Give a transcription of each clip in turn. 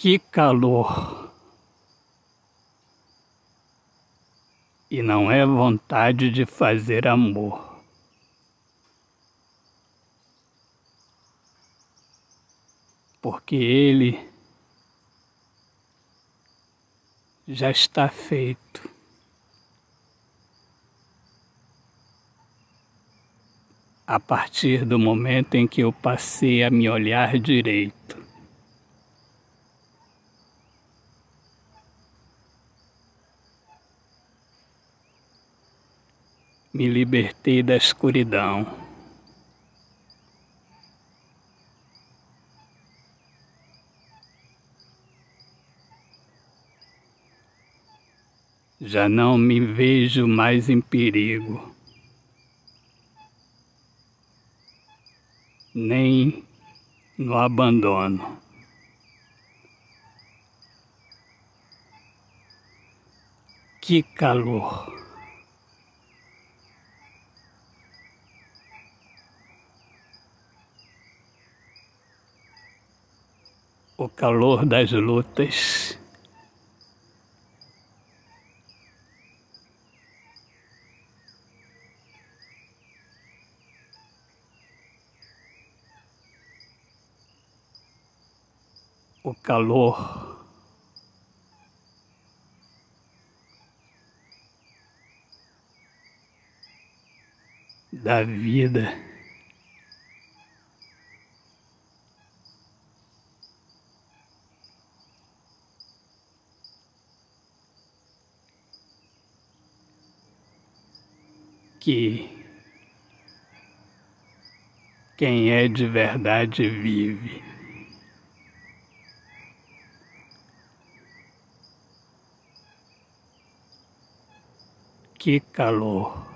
Que calor! E não é vontade de fazer amor. Porque ele já está feito. A partir do momento em que eu passei a me olhar direito. Me libertei da escuridão. Já não me vejo mais em perigo, nem no abandono. Que calor! O calor das lutas. O calor da vida. Que quem é de verdade vive. Que calor!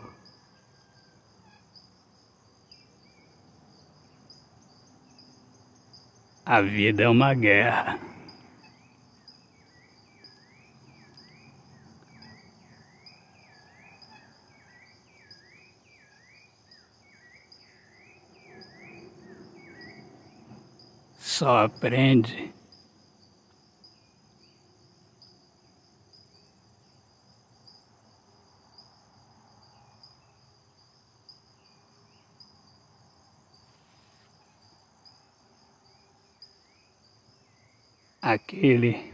A vida é uma guerra. Só aprende. Aquele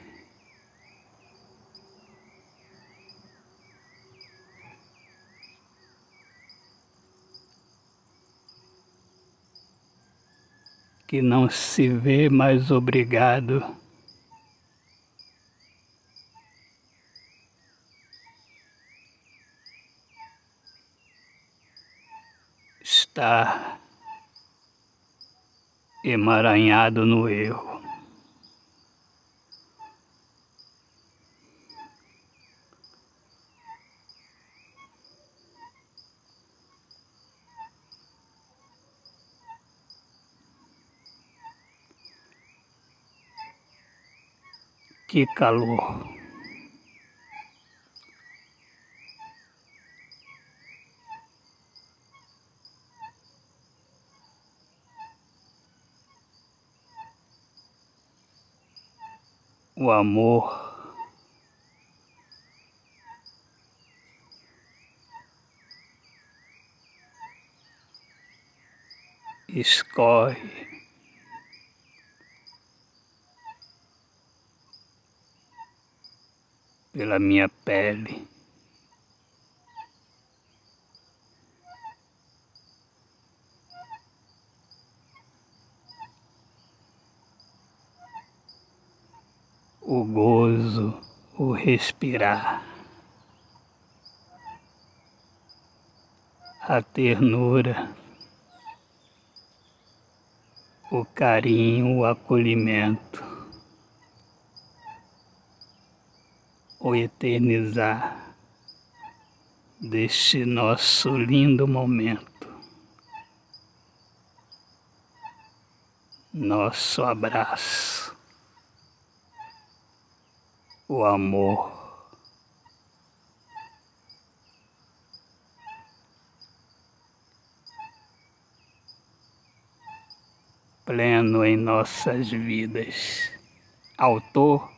que não se vê mais obrigado está emaranhado no erro. Que calor! O amor escorre pela minha pele. O gozo, o respirar, a ternura, o carinho, o acolhimento. O eternizar deste nosso lindo momento. Nosso abraço, o amor. Pleno em nossas vidas. Autor,